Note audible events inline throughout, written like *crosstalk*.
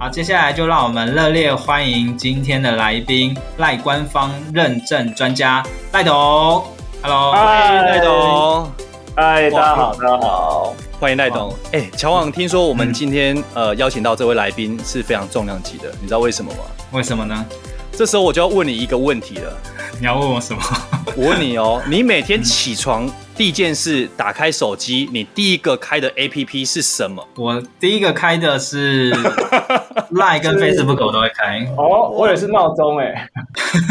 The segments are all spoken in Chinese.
嗯，好，接下来就让我们热烈欢迎今天的来宾赖官方认证专家赖董。Hello，嗨，赖董。嗨，大家好，大家好。欢迎赖董，哎，乔王，听说我们今天、嗯、呃邀请到这位来宾是非常重量级的，你知道为什么吗？为什么呢？这时候我就要问你一个问题了。你要问我什么？*laughs* 我问你哦，你每天起床第一件事打开手机，你第一个开的 APP 是什么？我第一个开的是 *laughs* Line 跟 Facebook 我都会开。哦，我也是闹钟哎。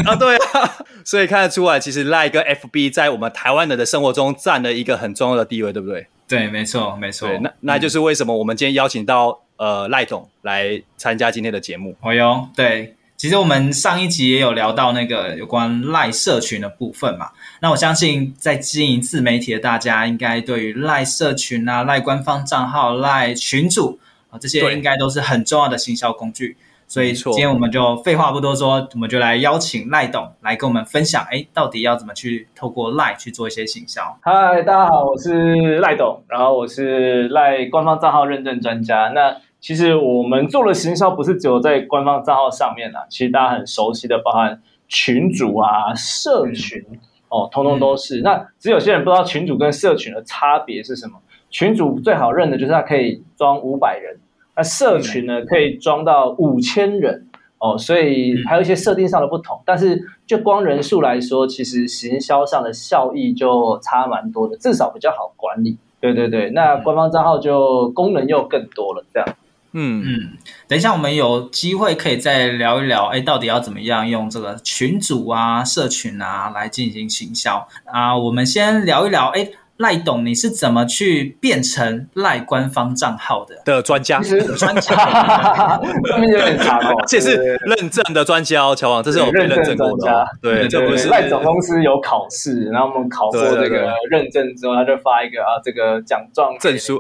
啊，对啊，*laughs* 所以看得出来，其实 Line 跟 FB 在我们台湾人的生活中占了一个很重要的地位，对不对？对，没错，没错。那那就是为什么我们今天邀请到呃赖董来参加今天的节目。哦哟，对，其实我们上一集也有聊到那个有关赖社群的部分嘛。那我相信在经营自媒体的大家，应该对于赖社群啊、赖官方账号、赖群主啊这些，应该都是很重要的行销工具。所以今天我们就废话不多说，我们就来邀请赖董来跟我们分享，哎，到底要怎么去透过赖去做一些行销？嗨，大家好，我是赖董，然后我是赖官方账号认证专家。那其实我们做的行销不是只有在官方账号上面啊，其实大家很熟悉的，包含群主啊、社群哦，通通都是。嗯、那只有些人不知道群主跟社群的差别是什么。群主最好认的就是它可以装五百人。那社群呢，可以装到五千人哦，所以还有一些设定上的不同。但是就光人数来说，其实行销上的效益就差蛮多的，至少比较好管理。对对对，那官方账号就功能又更多了，这样。嗯嗯，等一下我们有机会可以再聊一聊，哎，到底要怎么样用这个群组啊、社群啊来进行行销啊？我们先聊一聊，哎。赖董，你是怎么去变成赖官方账号的的专家？专家，*laughs* 这边有点长哦。*laughs* 这是认证的专家哦，乔王，这是有被认证过的。对，这不是赖总公司有考试，然后我们考过这个认证之后，他就发一个啊，这个奖状证 *laughs* 书。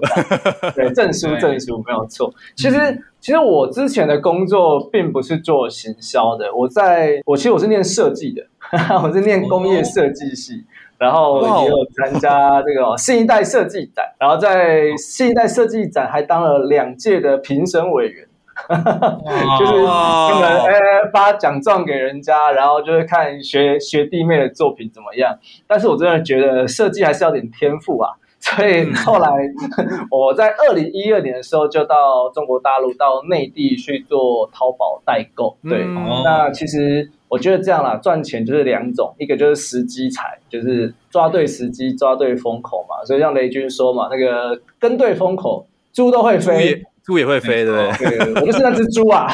对，证书证书没有错。其实，其实我之前的工作并不是做行销的，我在我其实我是念设计的，我是念工业设计系。然后也有参加这个新一代设计展，然后在新一代设计展还当了两届的评审委员，*laughs* 就是他们哎发奖状给人家，然后就是看学学弟妹的作品怎么样。但是我真的觉得设计还是要点天赋啊，*laughs* 所以后来 *laughs* 我在二零一二年的时候就到中国大陆到内地去做淘宝代购。对，那其实。我觉得这样啦，赚钱就是两种，一个就是时机财，就是抓对时机，抓对风口嘛。所以像雷军说嘛，那个跟对风口，猪都会飞，猪也会飞，对不对？对，我就是那只猪啊！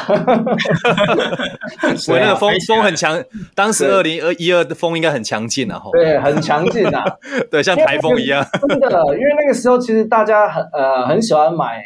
所以那个风风很强，当时二零二一二的风应该很强劲啊，对，很强劲啊，*laughs* 对，像台风一样。真的，因为那个时候其实大家很呃很喜欢买。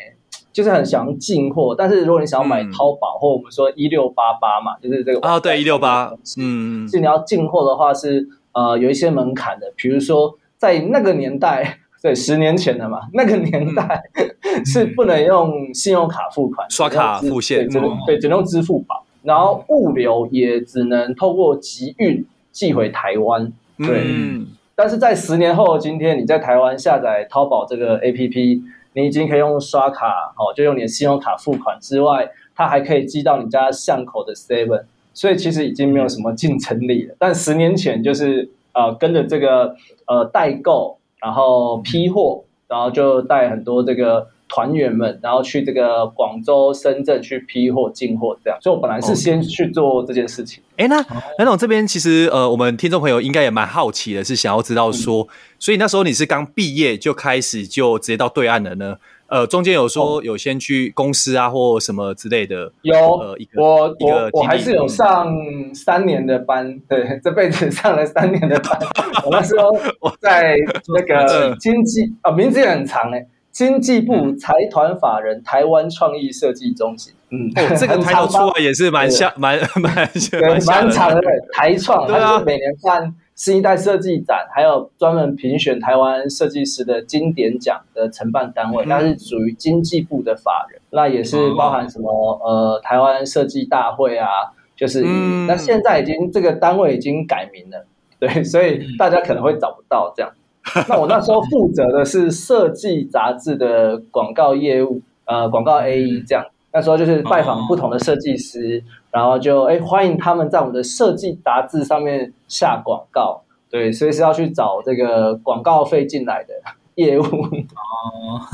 就是很想进货，但是如果你想要买淘宝、嗯、或我们说一六八八嘛，就是这个啊，对一六八，嗯，是你要进货的话是呃有一些门槛的，比如说在那个年代，*laughs* 对十年前的嘛，那个年代、嗯、是不能用信用卡付款，刷卡付现，对，只能对只能用支付宝，然后物流也只能透过集运寄回台湾，对，嗯、但是在十年后的今天，你在台湾下载淘宝这个 APP。你已经可以用刷卡哦，就用你的信用卡付款之外，它还可以寄到你家巷口的 Seven，所以其实已经没有什么竞争力了。但十年前就是呃跟着这个呃代购，然后批货，然后就带很多这个团员们，然后去这个广州、深圳去批货进货这样。所以我本来是先去做这件事情。哎、那蓝总这边其实呃，我们听众朋友应该也蛮好奇的，是想要知道说，嗯、所以那时候你是刚毕业就开始就直接到对岸了呢？呃，中间有说有先去公司啊，或什么之类的。有，呃，一个我我我还是有上三年的班，对，*laughs* 这辈子上了三年的班。我那时候 *laughs* 在那个 *laughs* 经济啊、哦，名字也很长诶，经济部财团法人台湾创意设计中心。嗯，哦、这个抬头出来也是蛮像，蛮蛮对，蛮长的台创，对啊，每年办。新一代设计展，还有专门评选台湾设计师的经典奖的承办单位，它是属于经济部的法人，那也是包含什么呃台湾设计大会啊，就是那现在已经这个单位已经改名了，对，所以大家可能会找不到这样。*laughs* 那我那时候负责的是设计杂志的广告业务，呃，广告 AE 这样。那时候就是拜访不同的设计师，然后就哎欢迎他们在我们的设计杂志上面下广告，对，所以是要去找这个广告费进来的业务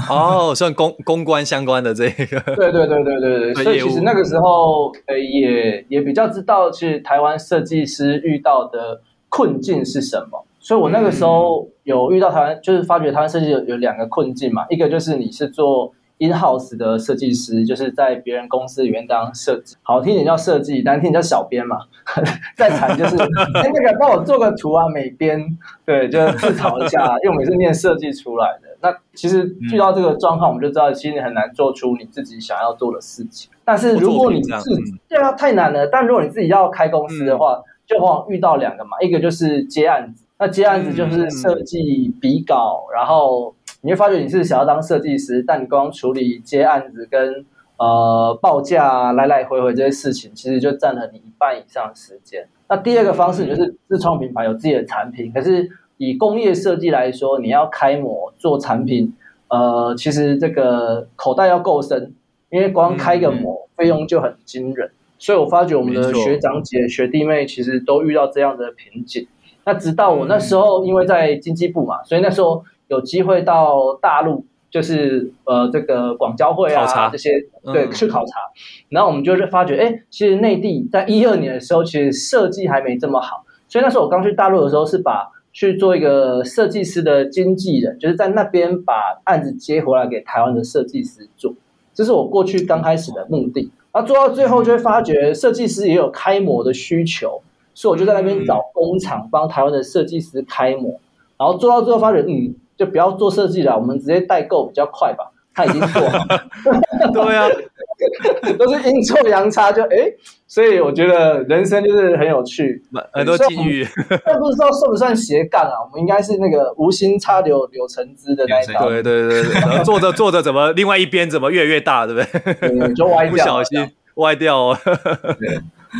哦，*laughs* 哦，算公公关相关的这个，对对对对对对，所以其实那个时候呃也也比较知道其实台湾设计师遇到的困境是什么，所以我那个时候有遇到台湾，就是发觉台湾设计有有两个困境嘛，一个就是你是做。In-house 的设计师就是在别人公司里面当设计，好听点叫设计，难听点叫小编嘛。*laughs* 再惨就是，哎、欸，那个帮我做个图啊，美编，对，就自嘲一下，*laughs* 因为我们是念设计出来的。那其实遇到这个状况，我们就知道，其实你很难做出你自己想要做的事情。但是如果你自己，对啊，太难了。但如果你自己要开公司的话，就往往遇到两个嘛，一个就是接案子，那接案子就是设计比稿，然后。你会发觉你是想要当设计师，但你光处理接案子跟呃报价来来回回这些事情，其实就占了你一半以上的时间。那第二个方式就是自创品牌，有自己的产品。可是以工业设计来说，你要开模做产品，呃，其实这个口袋要够深，因为光开个模费用就很惊人。所以我发觉我们的学长姐、学弟妹其实都遇到这样的瓶颈。那直到我那时候，因为在经济部嘛，所以那时候。有机会到大陆，就是呃这个广交会啊这些，对，去考察。然后我们就是发觉，哎，其实内地在一二年的时候，其实设计还没这么好。所以那时候我刚去大陆的时候，是把去做一个设计师的经纪人，就是在那边把案子接回来给台湾的设计师做。这是我过去刚开始的目的。然后做到最后，就会发觉设计师也有开模的需求，所以我就在那边找工厂帮台湾的设计师开模。然后做到最后发觉，嗯。就不要做设计了，我们直接代购比较快吧。他已经做好了，*laughs* 对啊，*laughs* 都是阴错阳差就哎，所以我觉得人生就是很有趣，很多机遇。但不知道算不算斜杠啊？我们应该是那个无心插柳柳橙汁的那一套。对对对对，然后做着 *laughs* 做着怎么另外一边怎么越来越大，对不对？对就歪掉，不小心歪掉哦。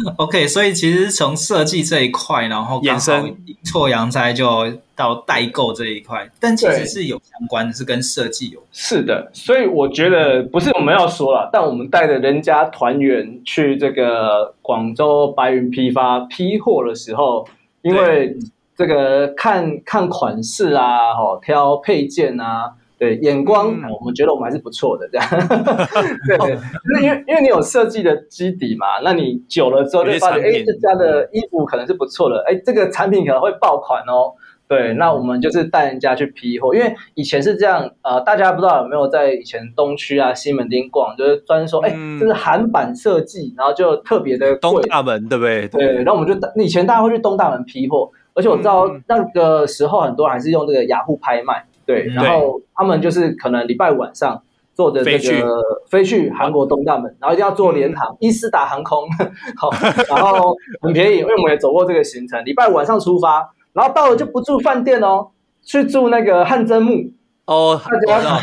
对 *laughs* OK，所以其实从设计这一块，然后衍生阴错阳差就到代购这一块，但其实是有相关的，是跟设计有。是的，所以我觉得不是我们要说了，但我们带着人家团员去这个广州白云批发批货的时候，因为这个看看款式啊，哈，挑配件啊。对，眼光、嗯、我们觉得我们还是不错的，这样。*laughs* 对，对，那因为因为你有设计的基底嘛，那你久了之后就发现，哎，这家的衣服可能是不错的，哎，这个产品可能会爆款哦。对，那我们就是带人家去批货，因为以前是这样，呃，大家不知道有没有在以前东区啊、西门町逛，就是专说，哎，这是韩版设计，然后就特别的贵。东大门对不对？对，然后我们就以前大家会去东大门批货，而且我知道那个时候很多人还是用这个雅虎拍卖。对，然后他们就是可能礼拜五晚上坐着这个飞去。韩国东大门，然后一定要坐联航伊斯达航空，*laughs* 好，然后很便宜，因为我们也走过这个行程。礼拜五晚上出发，然后到了就不住饭店哦，去住那个汗蒸幕哦，大家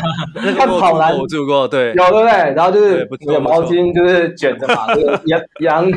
看跑男我住过，对，有对不对？然后就是有毛巾，就是卷着嘛，这个羊 *laughs* 羊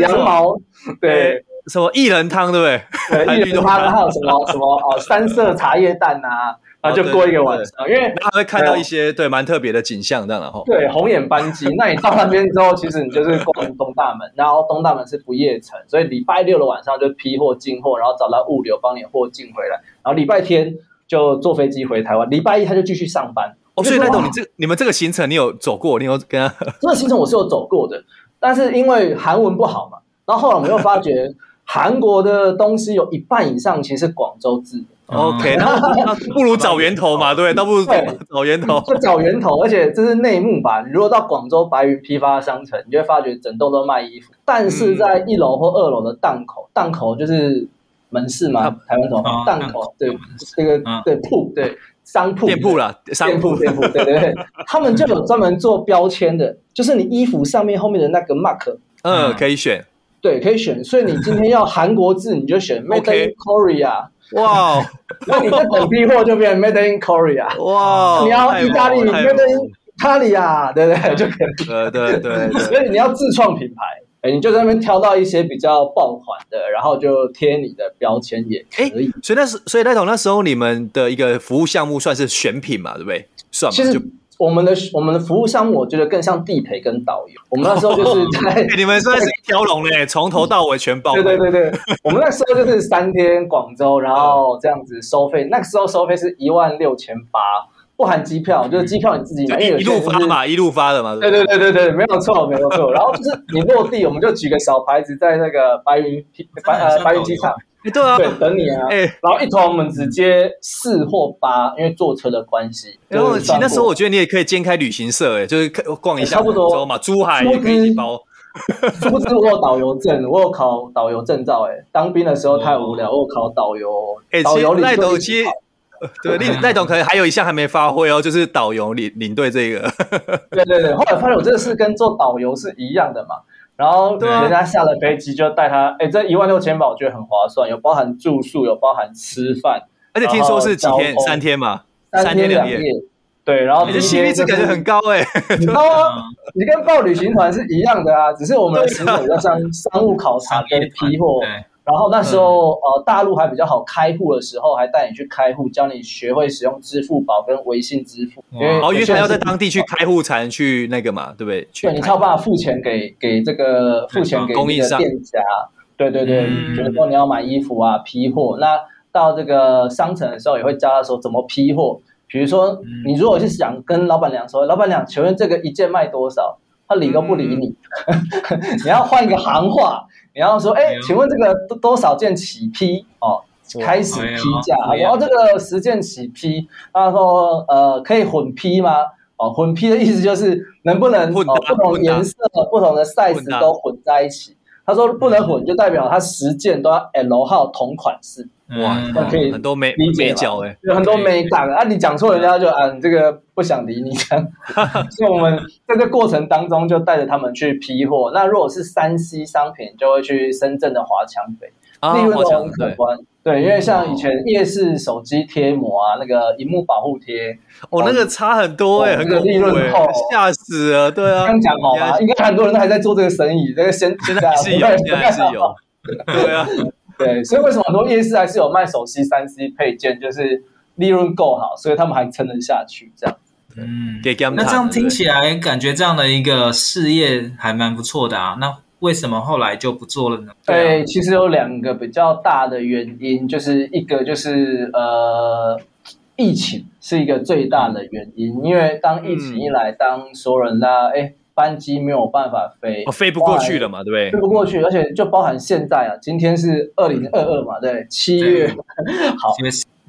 羊毛，对，什么薏仁汤，对不对？对，薏仁汤还有什么 *laughs* 什么哦，三色茶叶蛋啊。然后就过一个晚上，因为他会看到一些对蛮特别的景象，这样然后对红眼班机。那你到那边之后，其实你就是逛东大门，然后东大门是不夜城，所以礼拜六的晚上就批货进货，然后找到物流帮你货进回来，然后礼拜天就坐飞机回台湾，礼拜一他就继续上班。哦，所以赖董，你这你们这个行程你有走过？你有跟他？*laughs* 这个行程我是有走过的，但是因为韩文不好嘛，然后后来我们又发觉韩国的东西有一半以上其实是广州制的。OK，那不如找源头嘛，对，*laughs* 倒不如找源头，*laughs* 就找源头，而且这是内幕吧？你如果到广州白云批发商城，你就会发觉整栋都卖衣服，但是在一楼或二楼的档口，档口就是门市嘛，台湾头档口，对，这个对铺，对商铺。店铺啦，商铺。店铺，对对对，他们就有专门做标签的，就是你衣服上面后面的那个 mark，嗯，可以选，对，可以选，所以你今天要韩国字，你就选 Made in Korea。哇，*laughs* 那你的本批货就变成 Made in Korea。哇，你要意大利 Made in Italia，对不对？就可以。对对对。所以你要自创品牌，哎，你就在那边挑到一些比较爆款的，然后就贴你的标签也可以。所以那时，所以赖总那时候你们的一个服务项目算是选品嘛，对不对？算嘛。就。我们的我们的服务项目，我觉得更像地陪跟导游。我们那时候就是 *laughs* 在，你们算是一条龙嘞，*laughs* 从头到尾全包。对对对对，我们那时候就是三天广州，然后这样子收费。那个时候收费是一万六千八，不含机票，就是机票你自己买。一路发嘛，一路发的嘛。对对对对对，没有错没有错。然后就是你落地，我们就举个小牌子在那个白云白呃白云机场。对啊，对，等你啊，哎，然后一团我们直接四或八，因为坐车的关系。然后其实那时候我觉得你也可以兼开旅行社，哎，就是逛一下，差不多嘛，珠海也可以包。不知我有导游证，我有考导游证照，哎，当兵的时候太无聊，我有考导游。哎，其实赖董其实，*laughs* 对，赖赖董可能还有一项还没发挥哦，就是导游领领队这个。*laughs* 对对对，后来发现我这个是跟做导游是一样的嘛。然后人家下了飞机就带他，哎，这一万六千吧，我觉得很划算，有包含住宿，有包含吃饭，而且听说是几天？三天嘛，三天两夜。对，然后你的 CP 值感觉很高哎，很高啊！*laughs* 你跟报旅行团是一样的啊，只是我们的行程比较像商务考察跟批货。然后那时候，呃，大陆还比较好开户的时候，还带你去开户，教你学会使用支付宝跟微信支付。因为哦，因为还要在当地去开户才能去那个嘛，对不对？对，你才有办法付钱给给这个付钱给那个店家。对对对，比如说你要买衣服啊，批货，那到这个商城的时候也会教他说怎么批货。比如说，你如果是想跟老板娘说，老板娘，请问这个一件卖多少？他理都不理你，*laughs* 你要换一个行话。你要说，哎，请问这个多多少件起批哦？开始批价，然后这个十件起批，他说，呃，可以混批吗？哦，混批的意思就是能不能哦，不同颜色、不同的 size 都混在一起。他说不能混，就代表他十件都要 L 号同款式。哇，那可以很多美理解角哎，有很多美感啊！你讲错，人家就啊，你这个不想理你这样。*laughs* 所以我们在这过程当中就带着他们去批货。那如果是三 C 商品，就会去深圳的华强北，利润都很可观。对，因为像以前夜市手机贴膜啊，那个荧幕保护贴，哦，那个差很多哎，很利润厚，吓死了。对啊，刚讲好吗？应该很多人都还在做这个生意。这个现现在是有，现在还是有。*laughs* 对啊。对，所以为什么很多夜市还是有卖手机三 C 配件，就是利润够好，所以他们还撑得下去这样。嗯，那这样听起来感觉这样的一个事业还蛮不错的啊。那为什么后来就不做了呢？对，其实有两个比较大的原因，就是一个就是呃，疫情是一个最大的原因，因为当疫情一来，嗯、当所有人啦，哎。班机没有办法飞，哦，飞不过去了嘛，对不对？飞不过去，而且就包含现在啊，今天是二零二二嘛，对，七月，*laughs* 好，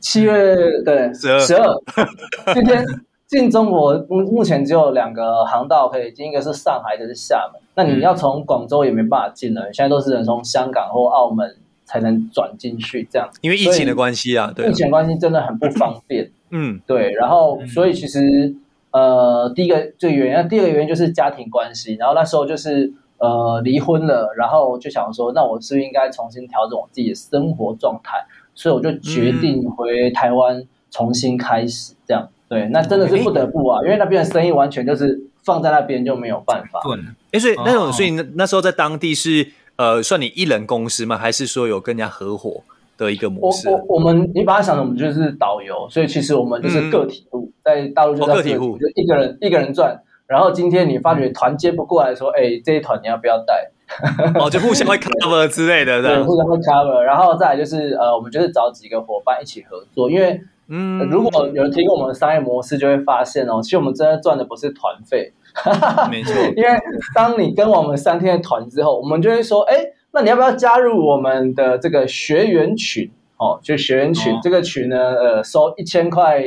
七月对，十二，十二，*laughs* 今天进中国目目前只有两个航道可以进，一个是上海，一个是厦门。那你要从广州也没办法进了，现在都是能从香港或澳门才能转进去这样。因为疫情的关系啊，对，疫情关系真的很不方便。嗯，对，然后所以其实。呃，第一个最原因，第二个原因就是家庭关系。然后那时候就是呃离婚了，然后就想说，那我是不是应该重新调整我自己的生活状态？所以我就决定回台湾重新开始这样。对，那真的是不得不啊，因为那边的生意完全就是放在那边就没有办法。对，哎，所以那种，所以那那时候在当地是呃算你一人公司吗？还是说有跟人家合伙？的一个模式，我我我们你把它想成我们就是导游，所以其实我们就是个体户，在大陆就个体户，就一个人一个人赚。然后今天你发觉团接不过来说，哎，这一团你要不要带？*laughs* 哦，就互相会 cover 之类的，对，互相会 cover。然后再来就是呃，我们就是找几个伙伴一起合作，因为嗯，如果有人听过我们的商业模式，就会发现哦，其实我们真的赚的不是团费，*laughs* 没错。因为当你跟我们三天的团之后，我们就会说，哎，那你要不要加入我们的这个学员群？哦，就学员群，哦、这个群呢，呃，收一千块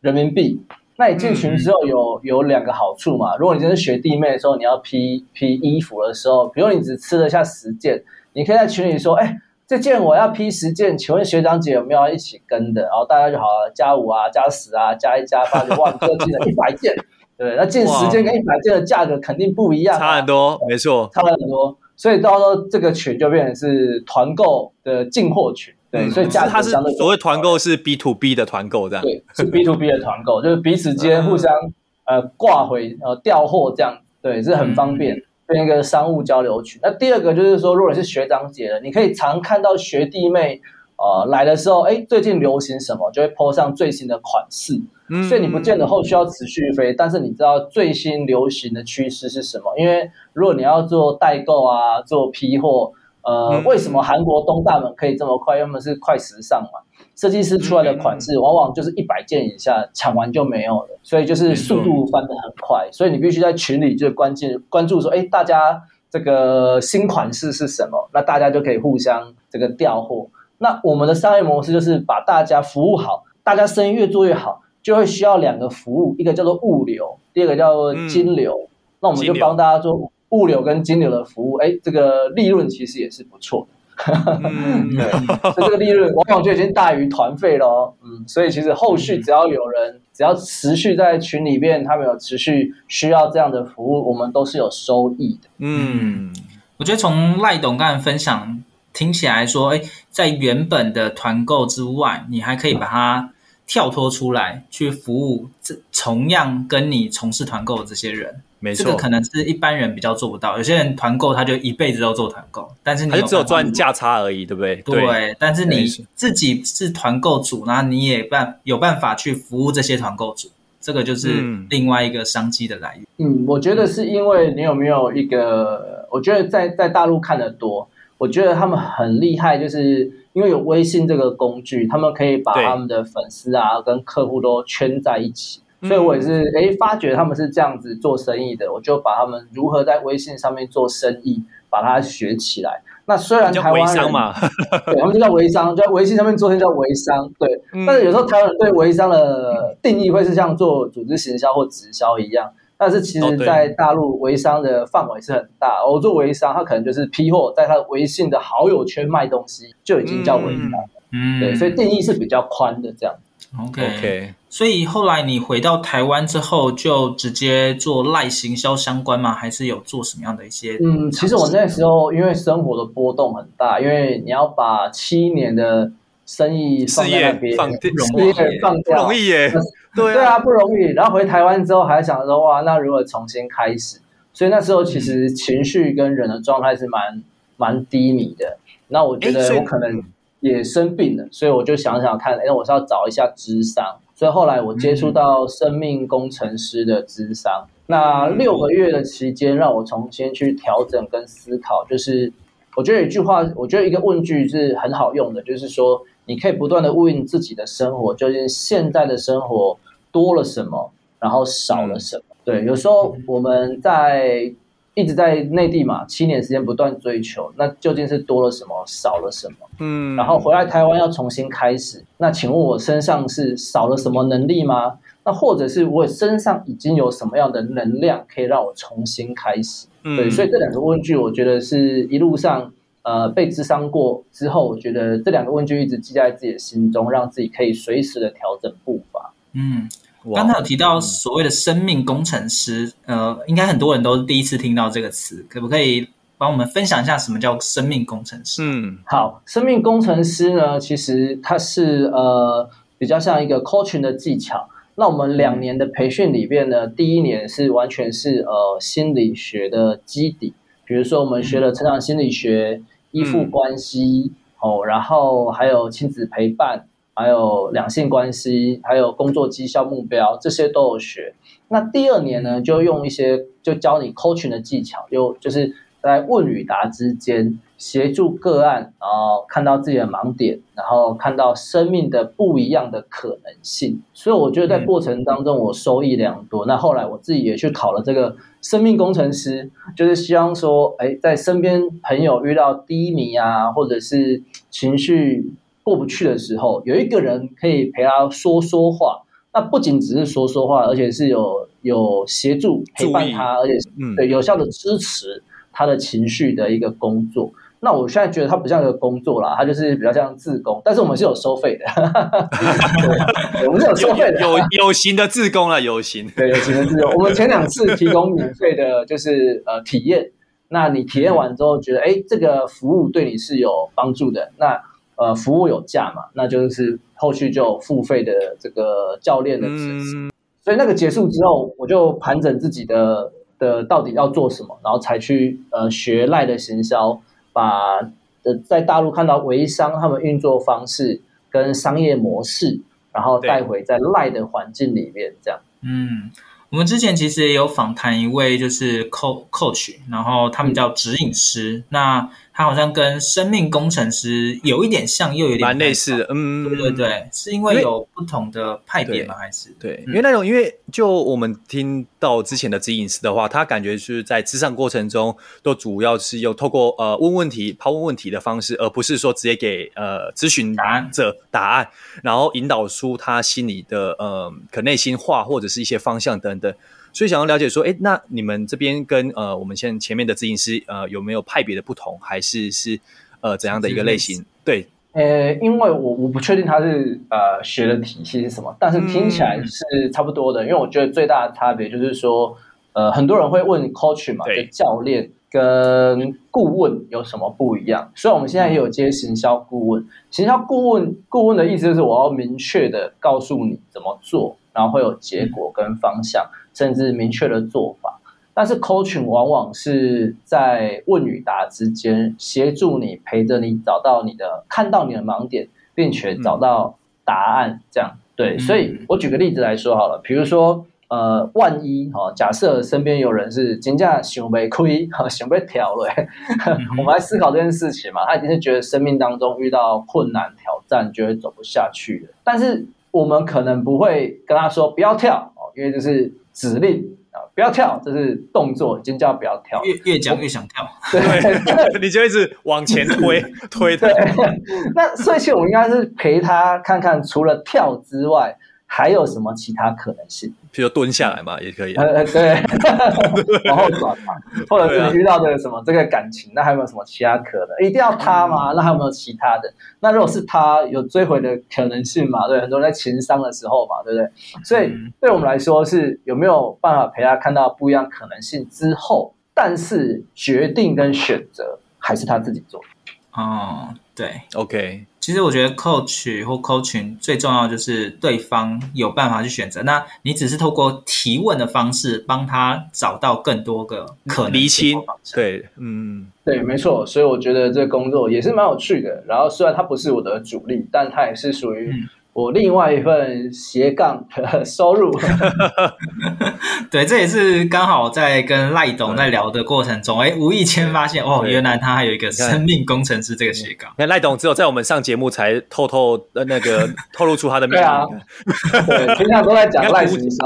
人民币。那你进群之后有、嗯、有两个好处嘛？如果你真是学弟妹的时候，你要批批衣服的时候，比如你只吃得下十件，你可以在群里说，哎。这件我要批十件，请问学长姐有没有要一起跟的？然后大家就好了，加五啊，加十啊，加一加八就哇，就进了 *laughs* 一百件，对，那进十件跟一百件的价格肯定不一样，差很多，没错，差很多。所以到时候这个群就变成是团购的进货群，对，嗯、所以价格相对所谓团购是 B to B 的团购这样，对，是 B to B 的团购，就是彼此间互相呃挂回呃调货这样，对，是很方便。嗯变一个商务交流群。那第二个就是说，如果你是学长姐的，你可以常看到学弟妹，呃，来的时候，哎，最近流行什么，就会 po 上最新的款式。嗯，所以你不见得后续要持续飞，但是你知道最新流行的趋势是什么？因为如果你要做代购啊，做批货，呃，为什么韩国东大门可以这么快？要么是快时尚嘛。设计师出来的款式往往就是一百件以下抢完就没有了，所以就是速度翻得很快，所以你必须在群里就关键关注说，哎，大家这个新款式是什么？那大家就可以互相这个调货。那我们的商业模式就是把大家服务好，大家生意越做越好，就会需要两个服务，一个叫做物流，第二个叫做金流。嗯、那我们就帮大家做物流跟金流的服务，哎，这个利润其实也是不错的。嗯，*laughs* 对，所以这个利润往往就已经大于团费了哦。嗯，所以其实后续只要有人，只要持续在群里面，他们有持续需要这样的服务，我们都是有收益的。嗯，我觉得从赖董刚才分享听起来说，哎，在原本的团购之外，你还可以把它跳脱出来去服务这同样跟你从事团购的这些人。没错，这个可能是一般人比较做不到。有些人团购他就一辈子都做团购，但是你就只有赚价差而已，对不对？对，对，但是你自己是团购主，然后你也办有办法去服务这些团购主，这个就是另外一个商机的来源。嗯，我觉得是因为你有没有一个？我觉得在在大陆看的多，我觉得他们很厉害，就是因为有微信这个工具，他们可以把他们的粉丝啊跟客户都圈在一起。所以我也是诶，发觉他们是这样子做生意的，我就把他们如何在微信上面做生意，把它学起来。那虽然台湾人，嘛，*laughs* 对，他们就叫微商，就在微信上面做生意叫微商，对。嗯、但是有时候台湾人对微商的定义会是像做组织行销或直销一样，但是其实在大陆微商的范围是很大。我做微商，他可能就是批货，在他的微信的好友圈卖东西，就已经叫微商。嗯，对，所以定义是比较宽的这样。OK。所以后来你回到台湾之后，就直接做赖行销相关吗？还是有做什么样的一些？嗯，其实我那时候因为生活的波动很大，因为你要把七年的生意放在那边，放事业放掉，不容易耶。*laughs* 对啊，不容易。然后回台湾之后，还想说哇，那如何重新开始？所以那时候其实情绪跟人的状态是蛮蛮低迷的。那我觉得我可能也生病了，所以我就想想看，哎，我是要找一下智商。所以后来我接触到生命工程师的智商，那六个月的期间让我重新去调整跟思考。就是我觉得有一句话，我觉得一个问句是很好用的，就是说你可以不断的问自己的生活，究竟现在的生活多了什么，然后少了什么。对，有时候我们在。一直在内地嘛，七年时间不断追求，那究竟是多了什么，少了什么？嗯，然后回来台湾要重新开始，那请问我身上是少了什么能力吗？那或者是我身上已经有什么样的能量可以让我重新开始？嗯，对，所以这两个问句，我觉得是一路上呃被智商过之后，我觉得这两个问句一直记在自己的心中，让自己可以随时的调整步伐。嗯。刚才有提到所谓的生命工程师，呃，应该很多人都第一次听到这个词，可不可以帮我们分享一下什么叫生命工程师？嗯，好，生命工程师呢，其实它是呃比较像一个 coaching 的技巧。那我们两年的培训里边呢，第一年是完全是呃心理学的基底，比如说我们学了成长心理学、依附关系，哦，然后还有亲子陪伴。还有两性关系，还有工作绩效目标，这些都有学。那第二年呢，就用一些就教你 coaching 的技巧，就就是在问与答之间协助个案，然后看到自己的盲点，然后看到生命的不一样的可能性。所以我觉得在过程当中我收益良多。那后来我自己也去考了这个生命工程师，就是希望说，哎，在身边朋友遇到低迷啊，或者是情绪过不去的时候，有一个人可以陪他说说话。那不仅只是说说话，而且是有有协助陪伴他，而且是对有效的支持他的情绪的一个工作。嗯、那我现在觉得它不像一个工作啦，它就是比较像自工，但是我们是有收费的，*laughs* 对，我们是有收费的，有有形的自工了，有形，对，有形的自工。我们前两次提供免费的，就是呃体验。那你体验完之后觉得，哎，这个服务对你是有帮助的，那呃服务有价嘛，那就是。后续就有付费的这个教练的支持，嗯、所以那个结束之后，我就盘整自己的的到底要做什么，然后才去呃学赖的行销，把呃在大陆看到微商他们运作方式跟商业模式，然后带回在赖的环境里面，这样。嗯，我们之前其实也有访谈一位就是 coach，然后他们叫指引师，嗯、那。他好像跟生命工程师有一点像，又有点蛮类似的。嗯，对对对，是因为有不同的派别吗？还是对？因为那种，因为就我们听到之前的指引师的话，他感觉是在咨商过程中，都主要是用透过呃问问题、抛问问题的方式，而不是说直接给呃咨询者答案，然后引导出他心里的呃可内心话或者是一些方向等等。所以想要了解说，哎，那你们这边跟呃我们现前面的咨询师呃有没有派别的不同，还是是呃怎样的一个类型？对，呃，因为我我不确定他是呃学的体系是什么，但是听起来是差不多的。嗯、因为我觉得最大的差别就是说，呃，很多人会问 coach 嘛，教练跟顾问有什么不一样？所以我们现在也有接行销顾问，行销顾问顾问的意思就是我要明确的告诉你怎么做，然后会有结果跟方向。嗯甚至明确的做法，但是 coaching 往往是在问与答之间协助你，陪着你找到你的看到你的盲点，并且找到答案。这样对，所以我举个例子来说好了，比如说呃，万一哈，假设身边有人是金价想被亏哈，想被挑了，*laughs* 我们来思考这件事情嘛，他一定是觉得生命当中遇到困难挑战，觉得走不下去了。但是我们可能不会跟他说不要跳哦，因为就是。指令啊，不要跳，这是动作，尖叫不要跳。越越讲越想跳，对，*laughs* 你就一直往前推推对。*laughs* 那所以其实我们应该是陪他看看，除了跳之外。还有什么其他可能性？比如蹲下来嘛，也可以。呃，对，*laughs* 往后转嘛，或者是遇到的什么这个感情，那还有没有什么其他可能？一定要他吗？那还有没有其他的？那如果是他，有追回的可能性嘛？对，很多人在情商的时候嘛，对不对？所以对我们来说，是有没有办法陪他看到不一样可能性之后，但是决定跟选择还是他自己做。哦，对，OK。其实我觉得 coach 或 coaching 最重要就是对方有办法去选择，那你只是透过提问的方式帮他找到更多个可能厘清。对，嗯，对，没错。所以我觉得这个工作也是蛮有趣的。然后虽然它不是我的主力，但它也是属于、嗯。我另外一份斜杠的收入，*laughs* 对，这也是刚好在跟赖董在聊的过程中，哎对，无意间发现哦，原来他还有一个生命工程师这个斜杠。那赖董只有在我们上节目才透透呃那个 *laughs* 透露出他的秘密。对啊，平常都在讲赖行销，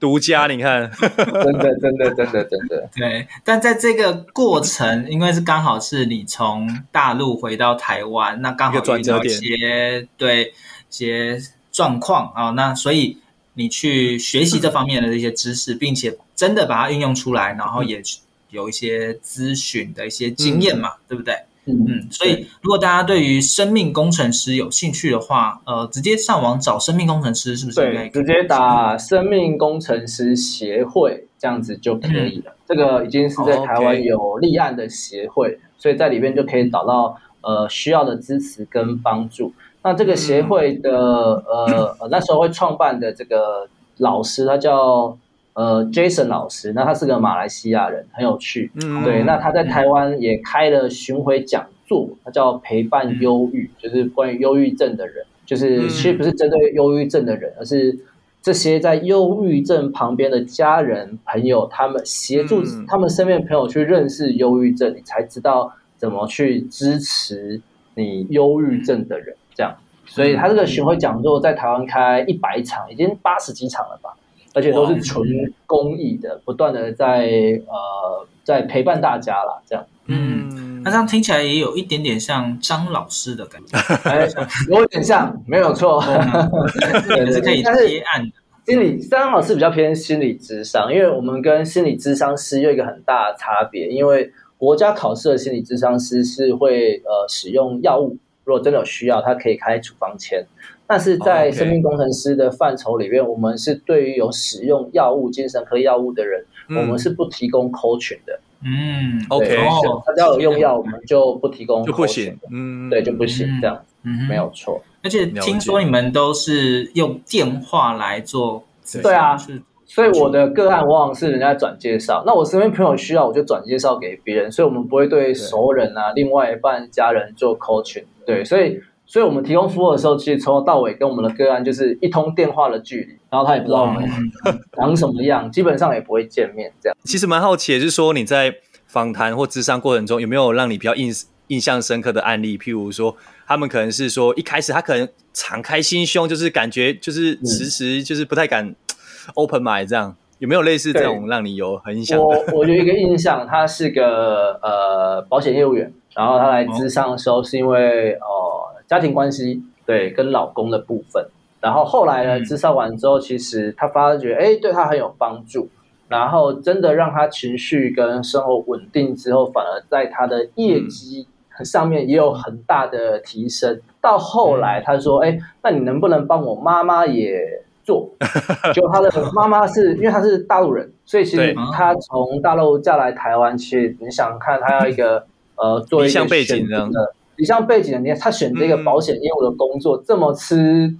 独家，你看，*laughs* 真的，真的，真的，真的。对，但在这个过程，因为是刚好是你从大陆回到台湾，那刚好遇到一些对。些状况啊，那所以你去学习这方面的这些知识，并且真的把它运用出来，然后也有一些咨询的一些经验嘛，嗯、对不对？嗯嗯。所以如果大家对于生命工程师有兴趣的话，呃，直接上网找生命工程师是不是应该？对，直接打生命工程师协会这样子就可以了。嗯、这个已经是在台湾有立案的协会，哦 okay、所以在里面就可以找到呃需要的支持跟帮助。那这个协会的呃呃那时候会创办的这个老师，他叫呃 Jason 老师，那他是个马来西亚人，很有趣。嗯，对。那他在台湾也开了巡回讲座，他叫陪伴忧郁，就是关于忧郁症的人，就是其实不是针对忧郁症的人，而是这些在忧郁症旁边的家人朋友，他们协助他们身边的朋友去认识忧郁症，你才知道怎么去支持你忧郁症的人。这样，所以他这个巡回讲座在台湾开一百场，已经八十几场了吧，而且都是纯公益的，不断的在呃在陪伴大家啦。这样，嗯，那这样听起来也有一点点像张老师的感觉，*laughs* 哎，有点像，没有错，也是可以 *laughs* 接案的。心理张老师比较偏心理智商，因为我们跟心理智商师有一个很大的差别，因为国家考试的心理智商师是会呃使用药物。如果真的有需要，他可以开处方签。但是在生命工程师的范畴里面，我们是对于有使用药物、精神科药物的人，我们是不提供 coaching 的。嗯，OK，他只要有用药，我们就不提供，就不行。嗯，对，就不行，这样，嗯，没有错。而且听说你们都是用电话来做，对啊，所以我的个案往往是人家转介绍，那我身边朋友需要，我就转介绍给别人，所以我们不会对熟人啊、另外一半家人做 coaching。对，所以，所以我们提供服务的时候，其实从头到尾跟我们的个案就是一通电话的距离，然后他也不知道我们长什么样，基本上也不会见面这样。其实蛮好奇的，就是说你在访谈或咨商过程中，有没有让你比较印印象深刻的案例？譬如说，他们可能是说一开始他可能敞开心胸，就是感觉就是迟迟就是不太敢 open mind 这样，有没有类似这种让你有很印象？我我有一个印象，他是个呃保险业务员。然后他来咨商的时候，是因为哦、呃、家庭关系，对，跟老公的部分。然后后来呢，咨商完之后，其实他发觉，哎，对他很有帮助。然后真的让他情绪跟生活稳定之后，反而在他的业绩上面也有很大的提升。到后来他说，哎，那你能不能帮我妈妈也做？*laughs* 就他的妈妈是因为他是大陆人，所以其实他从大陆嫁来台湾，其实你想看他要一个。呃，做一个选择。的你像背景的，你看他选这个保险业务的工作，这么吃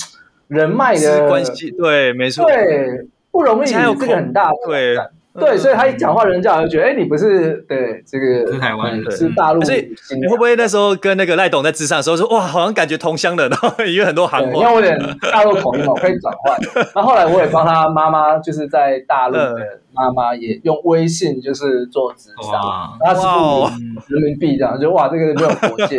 人脉的关系，对，没错，对，不容易，这个很大，对，对，所以他一讲话，人家就觉得，哎，你不是对这个是台湾人，是大陆，所以你会不会那时候跟那个赖董在咨商的时候说，哇，好像感觉同乡的，然后因为很多韩国，因为我有点大陆口音嘛，我可以转换。然后后来我也帮他妈妈，就是在大陆的。妈妈也用微信就是做咨商，他是付人民币这样，就哇，这个没有国界，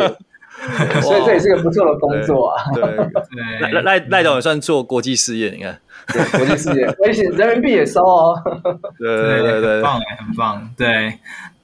*laughs* 所以这也是个不错的工作啊。对对，赖赖赖总也算做国际事业，你看，*laughs* 对国际事业，微信人民币也收哦。*laughs* 对对对对，很棒很棒。对，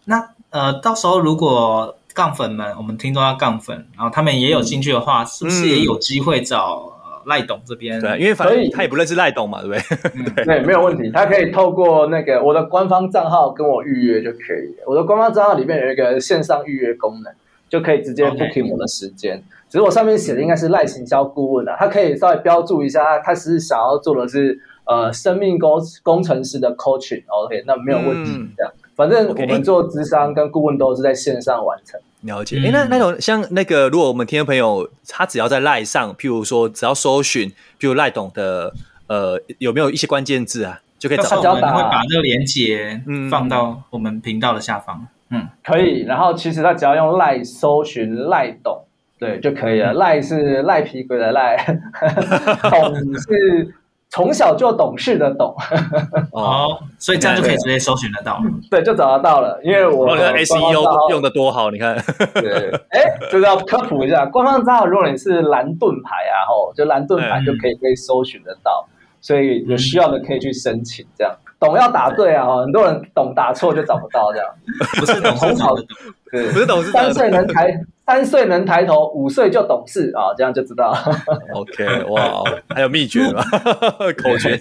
那呃，到时候如果杠粉们，我们听众要杠粉，然后他们也有兴趣的话，是不是也有机会找？赖董这边，对，因为反正他也不认识赖董嘛，对不对？嗯、对，对，没有问题，他可以透过那个我的官方账号跟我预约就可以。我的官方账号里面有一个线上预约功能，就可以直接 booking 我的时间。Okay. 只是我上面写的应该是赖行销顾问啊，他可以稍微标注一下，他是想要做的是呃生命工工程师的 coaching，OK，、okay, 那没有问题，这样。嗯、反正我们做咨商跟顾问都是在线上完成。了解，哎，那那种像那个，如果我们听众朋友他只要在赖上，譬如说只要搜寻，譬如赖董的，呃，有没有一些关键字啊，就可以找到。我们会把这个连结嗯放到我们频道的下方，嗯，可以。然后其实他只要用赖搜寻赖董，对就可以了。赖是赖皮鬼的赖，*laughs* 董是。从小就懂事的懂哦，所以这样就可以直接搜寻得到，*laughs* 对，就找得到了。因为我的 SEO 用的多好，你看，对，哎，就是要科普一下，官方账号如果你是蓝盾牌啊，吼，就蓝盾牌就可以可以搜寻得到，所以有需要的可以去申请，这样。懂要打对啊，很多人懂打错就找不到这样，不是懂很好的懂，对，不是懂是三岁能抬。三岁能抬头，五岁就懂事啊，这样就知道。OK，哇，还有秘诀吗？*laughs* 口诀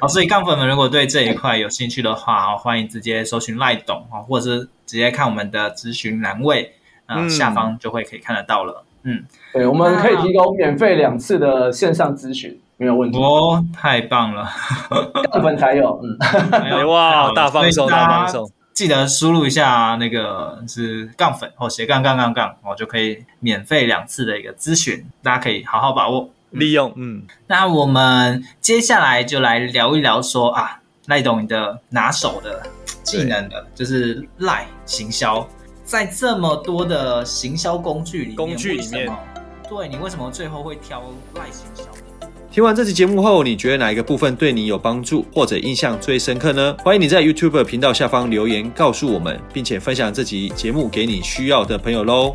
好，所以杠粉们如果对这一块有兴趣的话，欢迎直接搜寻赖董啊，或者是直接看我们的咨询栏位啊，嗯、下方就会可以看得到了。嗯，对，我们可以提供免费两次的线上咨询，没有问题。哦，太棒了，杠粉才有，嗯，哇，大放送，大放送。记得输入一下那个是杠粉或斜杠杠杠杠，我就可以免费两次的一个咨询，大家可以好好把握利用。嗯，那我们接下来就来聊一聊说啊，赖董你的拿手的技能的，就是赖行销，在这么多的行销工具里面，工具里面，对，你为什么最后会挑赖行销？听完这期节目后，你觉得哪一个部分对你有帮助，或者印象最深刻呢？欢迎你在 YouTube 频道下方留言告诉我们，并且分享这集节目给你需要的朋友喽。